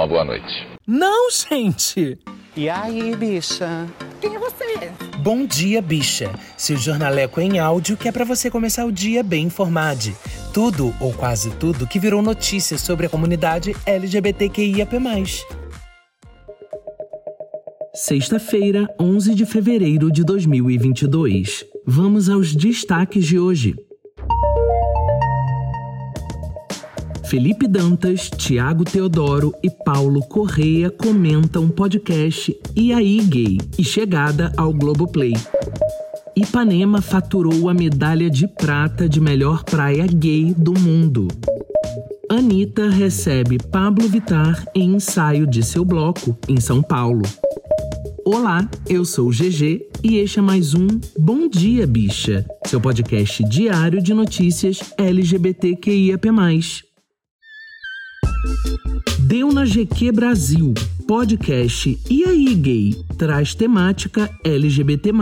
uma boa noite. Não, gente! E aí, bicha? Quem é você? Bom dia, bicha. Seu jornaleco em áudio que é para você começar o dia bem informado. Tudo, ou quase tudo, que virou notícia sobre a comunidade LGBTQIAP+. Sexta-feira, 11 de fevereiro de 2022. Vamos aos destaques de hoje. Felipe Dantas, Tiago Teodoro e Paulo Correia comentam podcast E aí Gay e chegada ao Globoplay. Ipanema faturou a medalha de prata de melhor praia gay do mundo. Anitta recebe Pablo Vitar em ensaio de seu bloco em São Paulo. Olá, eu sou o GG e este é mais um Bom Dia Bicha, seu podcast diário de notícias LGBTQIAP+. Deu na GQ Brasil, podcast E aí Gay traz temática LGBT+,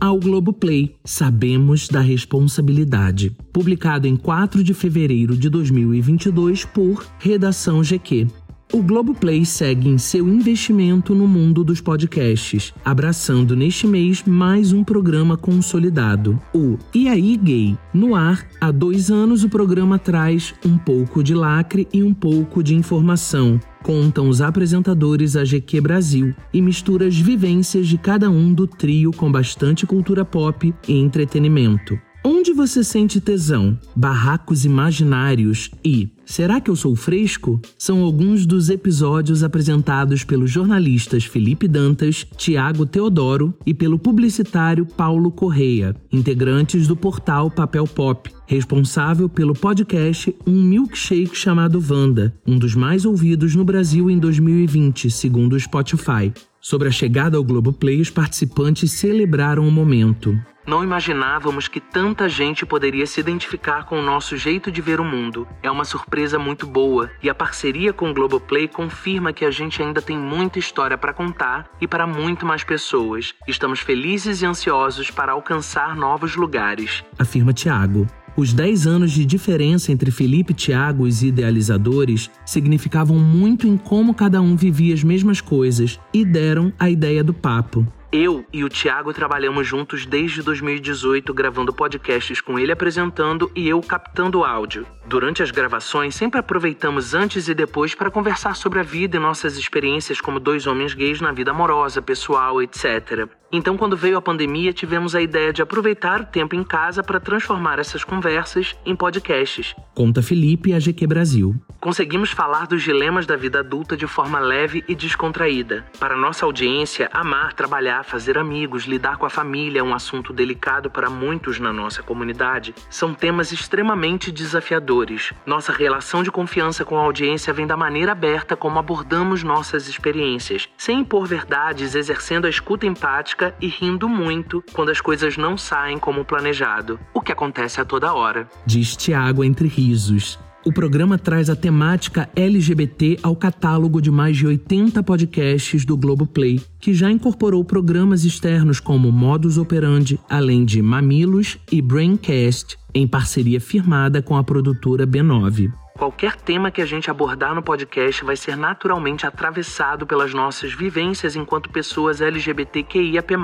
ao Globoplay. Sabemos da responsabilidade. Publicado em 4 de fevereiro de 2022 por Redação GQ. O Globoplay segue em seu investimento no mundo dos podcasts, abraçando neste mês mais um programa consolidado, o E aí Gay. No ar, há dois anos o programa traz um pouco de lacre e um pouco de informação, contam os apresentadores AGQ Brasil e mistura as vivências de cada um do trio com bastante cultura pop e entretenimento. Onde você sente tesão? Barracos imaginários e Será que eu sou fresco? São alguns dos episódios apresentados pelos jornalistas Felipe Dantas, Tiago Teodoro e pelo publicitário Paulo Correia, integrantes do portal Papel Pop, responsável pelo podcast Um Milkshake chamado Vanda, um dos mais ouvidos no Brasil em 2020, segundo o Spotify. Sobre a chegada ao Globoplay, os participantes celebraram o momento. Não imaginávamos que tanta gente poderia se identificar com o nosso jeito de ver o mundo. É uma surpresa muito boa e a parceria com o Globoplay confirma que a gente ainda tem muita história para contar e para muito mais pessoas. Estamos felizes e ansiosos para alcançar novos lugares, afirma Tiago. Os 10 anos de diferença entre Felipe e Tiago, os idealizadores, significavam muito em como cada um vivia as mesmas coisas e deram a ideia do papo. Eu e o Thiago trabalhamos juntos desde 2018, gravando podcasts com ele apresentando e eu captando áudio. Durante as gravações, sempre aproveitamos antes e depois para conversar sobre a vida e nossas experiências como dois homens gays na vida amorosa, pessoal, etc. Então, quando veio a pandemia, tivemos a ideia de aproveitar o tempo em casa para transformar essas conversas em podcasts. Conta Felipe a GQ Brasil. Conseguimos falar dos dilemas da vida adulta de forma leve e descontraída. Para nossa audiência, amar, trabalhar, fazer amigos, lidar com a família é um assunto delicado para muitos na nossa comunidade. São temas extremamente desafiadores. Nossa relação de confiança com a audiência vem da maneira aberta como abordamos nossas experiências, sem impor verdades, exercendo a escuta empática e rindo muito quando as coisas não saem como planejado, o que acontece a toda hora. Diz Tiago entre risos. O programa traz a temática LGBT ao catálogo de mais de 80 podcasts do Globoplay, que já incorporou programas externos como Modus Operandi, além de Mamilos e Braincast, em parceria firmada com a produtora B9. Qualquer tema que a gente abordar no podcast vai ser naturalmente atravessado pelas nossas vivências enquanto pessoas LGBTQIAP+,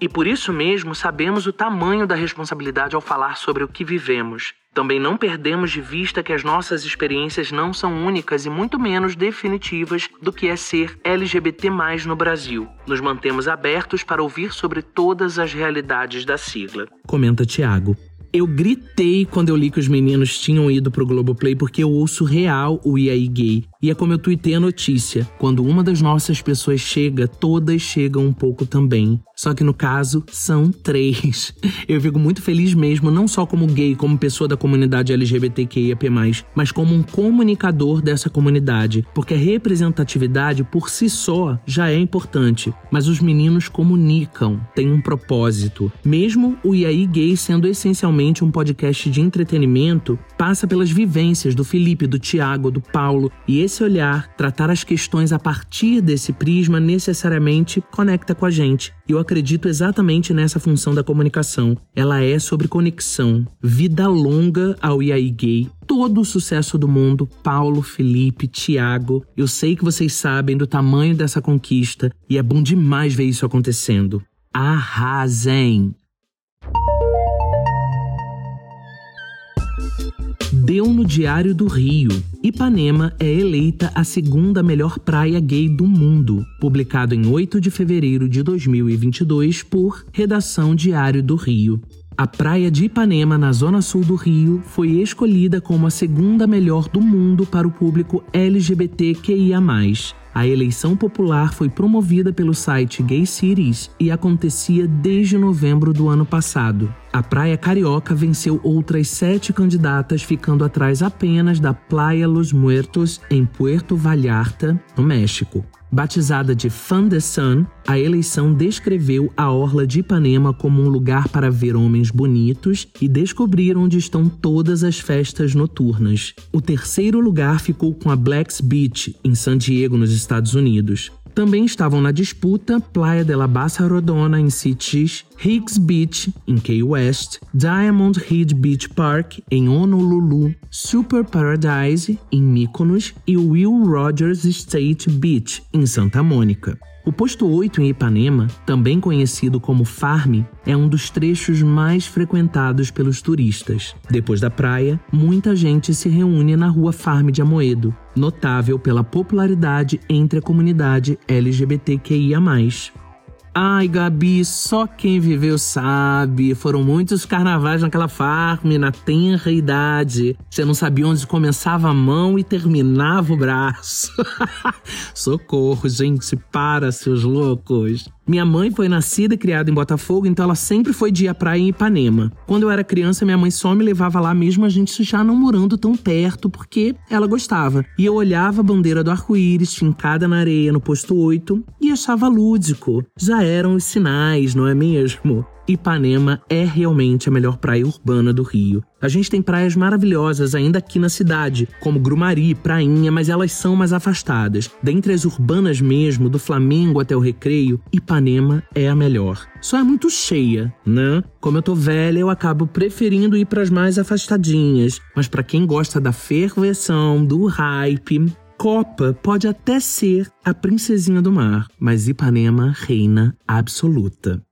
e por isso mesmo sabemos o tamanho da responsabilidade ao falar sobre o que vivemos. Também não perdemos de vista que as nossas experiências não são únicas e muito menos definitivas do que é ser LGBT no Brasil. Nos mantemos abertos para ouvir sobre todas as realidades da sigla. Comenta Tiago. Eu gritei quando eu li que os meninos tinham ido pro Globoplay porque eu ouço real o E aí Gay. E é como eu tuitei a notícia: quando uma das nossas pessoas chega, todas chegam um pouco também. Só que no caso, são três. Eu fico muito feliz mesmo, não só como gay, como pessoa da comunidade LGBTQIAP+, mas como um comunicador dessa comunidade. Porque a representatividade por si só já é importante, mas os meninos comunicam, têm um propósito. Mesmo o aí Gay sendo essencialmente um podcast de entretenimento, passa pelas vivências do Felipe, do Tiago, do Paulo, e esse olhar, tratar as questões a partir desse prisma necessariamente conecta com a gente. E eu acredito exatamente nessa função da comunicação. Ela é sobre conexão. Vida longa ao IAI Gay. Todo o sucesso do mundo, Paulo, Felipe, Tiago. Eu sei que vocês sabem do tamanho dessa conquista e é bom demais ver isso acontecendo. Arrasem! Deu no Diário do Rio. Ipanema é eleita a segunda melhor praia gay do mundo, publicado em 8 de fevereiro de 2022 por Redação Diário do Rio. A praia de Ipanema, na zona sul do Rio, foi escolhida como a segunda melhor do mundo para o público LGBTQIA. A eleição popular foi promovida pelo site Gay Cities e acontecia desde novembro do ano passado. A Praia Carioca venceu outras sete candidatas, ficando atrás apenas da Playa Los Muertos, em Puerto Vallarta, no México. Batizada de Fan the Sun, a eleição descreveu a orla de Ipanema como um lugar para ver homens bonitos e descobrir onde estão todas as festas noturnas. O terceiro lugar ficou com a Blacks Beach, em San Diego, nos Estados Unidos. Também estavam na disputa Playa de la Bassa Rodona, em Cities, Higgs Beach, em Key West, Diamond Head Beach Park, em Honolulu, Super Paradise, em Mykonos e Will Rogers State Beach, em Santa Mônica. O posto 8 em Ipanema, também conhecido como Farm, é um dos trechos mais frequentados pelos turistas. Depois da praia, muita gente se reúne na rua Farm de Amoedo, notável pela popularidade entre a comunidade LGBTQIA. Ai, Gabi, só quem viveu sabe. Foram muitos carnavais naquela farm, na tenra idade. Você não sabia onde começava a mão e terminava o braço. Socorro, gente, para, seus loucos. Minha mãe foi nascida e criada em Botafogo, então ela sempre foi de ir à praia em Ipanema. Quando eu era criança, minha mãe só me levava lá mesmo a gente já não morando tão perto, porque ela gostava. E eu olhava a bandeira do arco-íris fincada na areia no posto 8 e achava lúdico. Já eram os sinais, não é mesmo? Ipanema é realmente a melhor praia urbana do Rio. A gente tem praias maravilhosas ainda aqui na cidade, como Grumari, Prainha, mas elas são mais afastadas. Dentre as urbanas mesmo, do Flamengo até o Recreio, Ipanema é a melhor. Só é muito cheia, né? Como eu tô velha, eu acabo preferindo ir para as mais afastadinhas. Mas para quem gosta da ferveção, do hype, Copa pode até ser a princesinha do mar, mas Ipanema reina absoluta.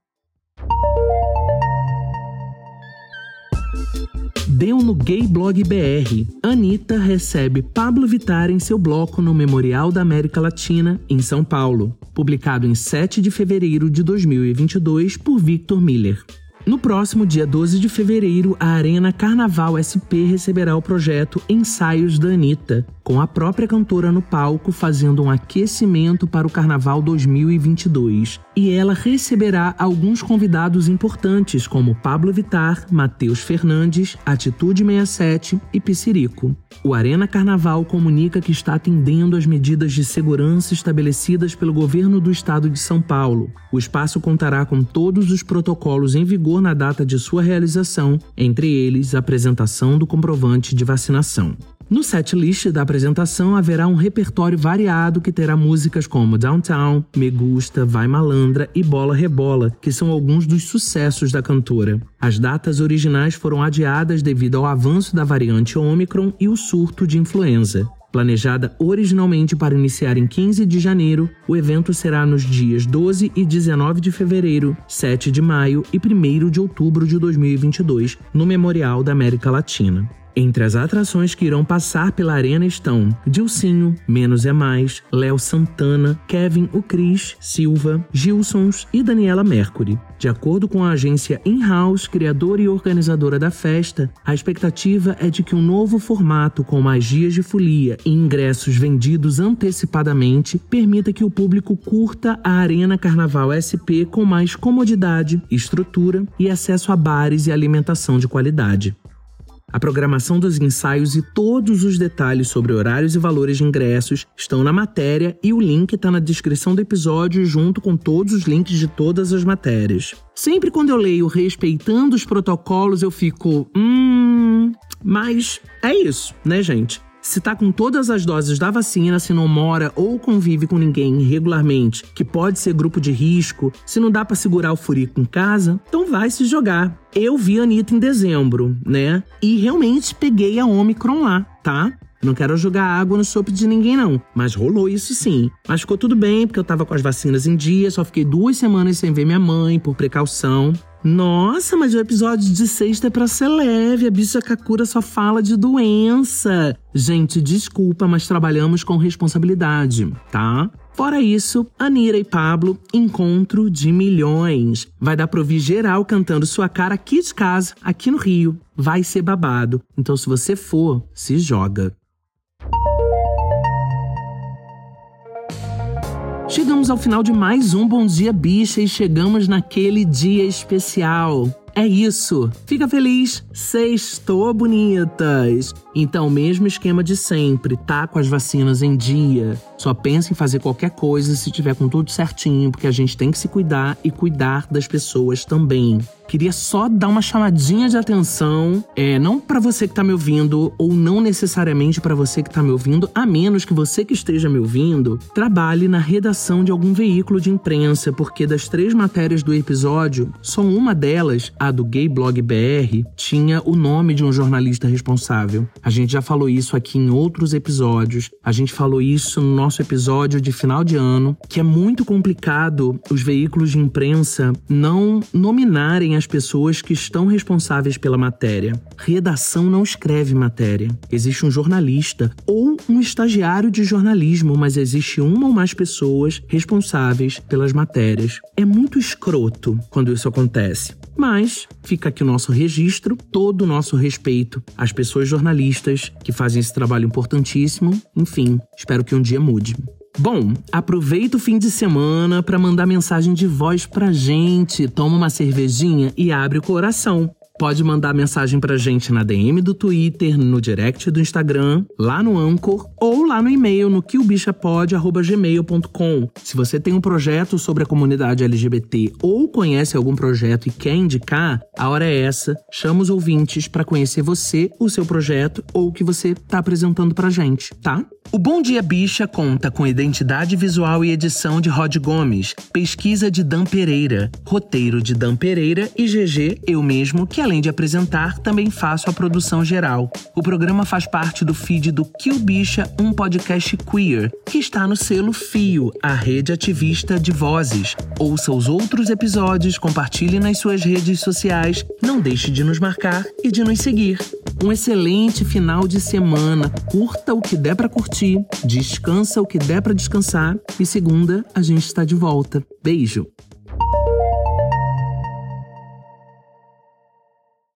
Deu no Gay Blog BR. Anitta recebe Pablo Vittar em seu bloco no Memorial da América Latina, em São Paulo. Publicado em 7 de fevereiro de 2022 por Victor Miller. No próximo dia 12 de fevereiro, a Arena Carnaval SP receberá o projeto Ensaios da Anitta, com a própria cantora no palco fazendo um aquecimento para o Carnaval 2022. E ela receberá alguns convidados importantes, como Pablo Vitar, Matheus Fernandes, Atitude 67 e Piscirico. O Arena Carnaval comunica que está atendendo às medidas de segurança estabelecidas pelo governo do estado de São Paulo. O espaço contará com todos os protocolos em vigor na data de sua realização, entre eles a apresentação do comprovante de vacinação. No setlist da apresentação haverá um repertório variado que terá músicas como Downtown, Me Gusta, Vai Malandra e Bola Rebola, que são alguns dos sucessos da cantora. As datas originais foram adiadas devido ao avanço da variante Omicron e o surto de influenza. Planejada originalmente para iniciar em 15 de janeiro, o evento será nos dias 12 e 19 de fevereiro, 7 de maio e 1 de outubro de 2022, no Memorial da América Latina. Entre as atrações que irão passar pela arena estão Dilcinho, Menos é Mais, Léo Santana, Kevin o Cris, Silva, Gilsons e Daniela Mercury. De acordo com a agência In-House, criadora e organizadora da festa, a expectativa é de que um novo formato com mais dias de folia e ingressos vendidos antecipadamente permita que o público curta a Arena Carnaval SP com mais comodidade, estrutura e acesso a bares e alimentação de qualidade. A programação dos ensaios e todos os detalhes sobre horários e valores de ingressos estão na matéria e o link está na descrição do episódio junto com todos os links de todas as matérias. Sempre quando eu leio respeitando os protocolos, eu fico, hum, mas é isso, né, gente? Se tá com todas as doses da vacina, se não mora ou convive com ninguém regularmente, que pode ser grupo de risco, se não dá para segurar o furico em casa, então vai se jogar. Eu vi a Anitta em dezembro, né? E realmente peguei a Omicron lá, tá? Não quero jogar água no sopo de ninguém, não. Mas rolou isso sim. Mas ficou tudo bem, porque eu tava com as vacinas em dia, só fiquei duas semanas sem ver minha mãe, por precaução. Nossa, mas o episódio de sexta é pra ser leve. A bicha Kakura só fala de doença. Gente, desculpa, mas trabalhamos com responsabilidade, tá? Fora isso, Anira e Pablo, encontro de milhões. Vai dar pro ouvir geral cantando sua cara aqui de casa, aqui no Rio. Vai ser babado. Então, se você for, se joga. Chegamos ao final de mais um Bom Dia Bicha e chegamos naquele dia especial. É isso. Fica feliz. Sextou, bonitas. Então, mesmo esquema de sempre, tá com as vacinas em dia. Só pensa em fazer qualquer coisa se tiver com tudo certinho, porque a gente tem que se cuidar e cuidar das pessoas também. Queria só dar uma chamadinha de atenção, é, não para você que tá me ouvindo ou não necessariamente para você que tá me ouvindo, a menos que você que esteja me ouvindo trabalhe na redação de algum veículo de imprensa, porque das três matérias do episódio, só uma delas, a do Gay Blog BR, tinha o nome de um jornalista responsável. A gente já falou isso aqui em outros episódios. A gente falou isso no nosso episódio de final de ano, que é muito complicado os veículos de imprensa não nominarem as pessoas que estão responsáveis pela matéria. Redação não escreve matéria. Existe um jornalista ou um estagiário de jornalismo, mas existe uma ou mais pessoas responsáveis pelas matérias. É muito escroto quando isso acontece. Mas fica aqui o nosso registro, todo o nosso respeito às pessoas jornalistas que fazem esse trabalho importantíssimo. Enfim, espero que um dia mude. Bom, aproveita o fim de semana para mandar mensagem de voz pra gente. Toma uma cervejinha e abre o coração. Pode mandar mensagem pra gente na DM do Twitter, no direct do Instagram, lá no Anchor ou lá no e-mail no quilbichapod.gmail.com. Se você tem um projeto sobre a comunidade LGBT ou conhece algum projeto e quer indicar, a hora é essa. Chama os ouvintes para conhecer você, o seu projeto ou o que você tá apresentando pra gente, tá? O Bom Dia Bicha conta com identidade visual e edição de Rod Gomes, pesquisa de Dan Pereira, roteiro de Dan Pereira e GG, eu mesmo, que além de apresentar, também faço a produção geral. O programa faz parte do feed do Kill Bicha, um podcast queer, que está no selo Fio, a rede ativista de vozes. Ouça os outros episódios, compartilhe nas suas redes sociais, não deixe de nos marcar e de nos seguir. Um excelente final de semana. Curta o que der para curtir, descansa o que der para descansar e segunda a gente está de volta. Beijo.